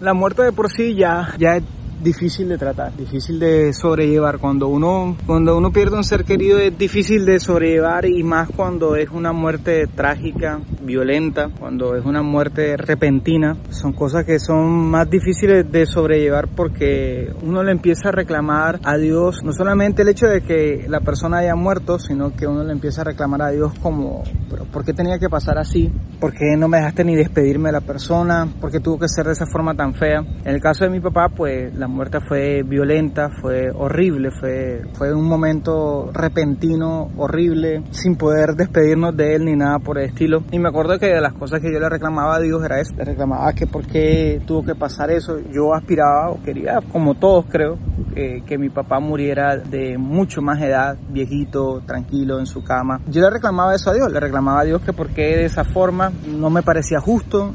La muerte de por sí ya, ya es difícil de tratar, difícil de sobrellevar. Cuando uno, cuando uno pierde un ser querido es difícil de sobrellevar y más cuando es una muerte trágica, violenta, cuando es una muerte repentina. Son cosas que son más difíciles de sobrellevar porque uno le empieza a reclamar a Dios no solamente el hecho de que la persona haya muerto, sino que uno le empieza a reclamar a Dios como, pero ¿por qué tenía que pasar así? ¿Por qué no me dejaste ni despedirme de la persona? ¿Por qué tuvo que ser de esa forma tan fea? En el caso de mi papá, pues la muerte fue violenta, fue horrible, fue, fue un momento repentino, horrible, sin poder despedirnos de él ni nada por el estilo. Y me acuerdo que de las cosas que yo le reclamaba a Dios era eso, le reclamaba que por qué tuvo que pasar eso. Yo aspiraba o quería, como todos creo, que, que mi papá muriera de mucho más edad, viejito, tranquilo en su cama. Yo le reclamaba eso a Dios, le reclamaba a Dios que por qué de esa forma no me parecía justo,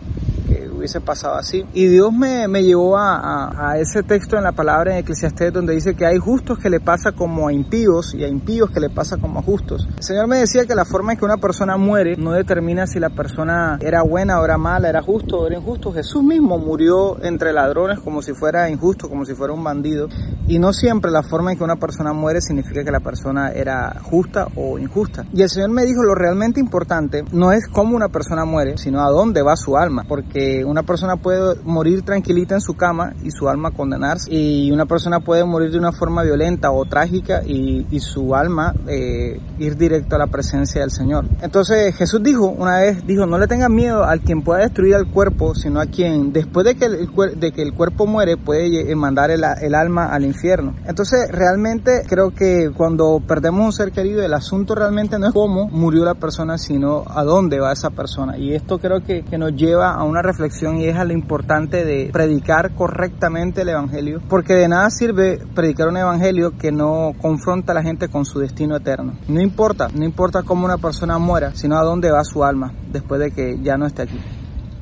hubiese pasado así. Y Dios me, me llevó a, a, ese texto en la palabra en Eclesiastés donde dice que hay justos que le pasa como a impíos y a impíos que le pasa como a justos. El Señor me decía que la forma en que una persona muere no determina si la persona era buena o era mala, era justo o era injusto. Jesús mismo murió entre ladrones como si fuera injusto, como si fuera un bandido. Y no siempre la forma en que una persona muere significa que la persona era justa o injusta. Y el Señor me dijo lo realmente importante no es cómo una persona muere, sino a dónde va su alma. Porque una persona puede morir tranquilita en su cama y su alma condenarse. Y una persona puede morir de una forma violenta o trágica y, y su alma eh, ir directo a la presencia del Señor. Entonces Jesús dijo una vez, dijo, no le tengan miedo al quien pueda destruir al cuerpo, sino a quien después de que el, de que el cuerpo muere puede mandar el, el alma al infierno. Entonces realmente creo que cuando perdemos un ser querido, el asunto realmente no es cómo murió la persona, sino a dónde va esa persona. Y esto creo que, que nos lleva a una reflexión y es a lo importante de predicar correctamente el Evangelio, porque de nada sirve predicar un Evangelio que no confronta a la gente con su destino eterno. No importa, no importa cómo una persona muera, sino a dónde va su alma después de que ya no esté aquí.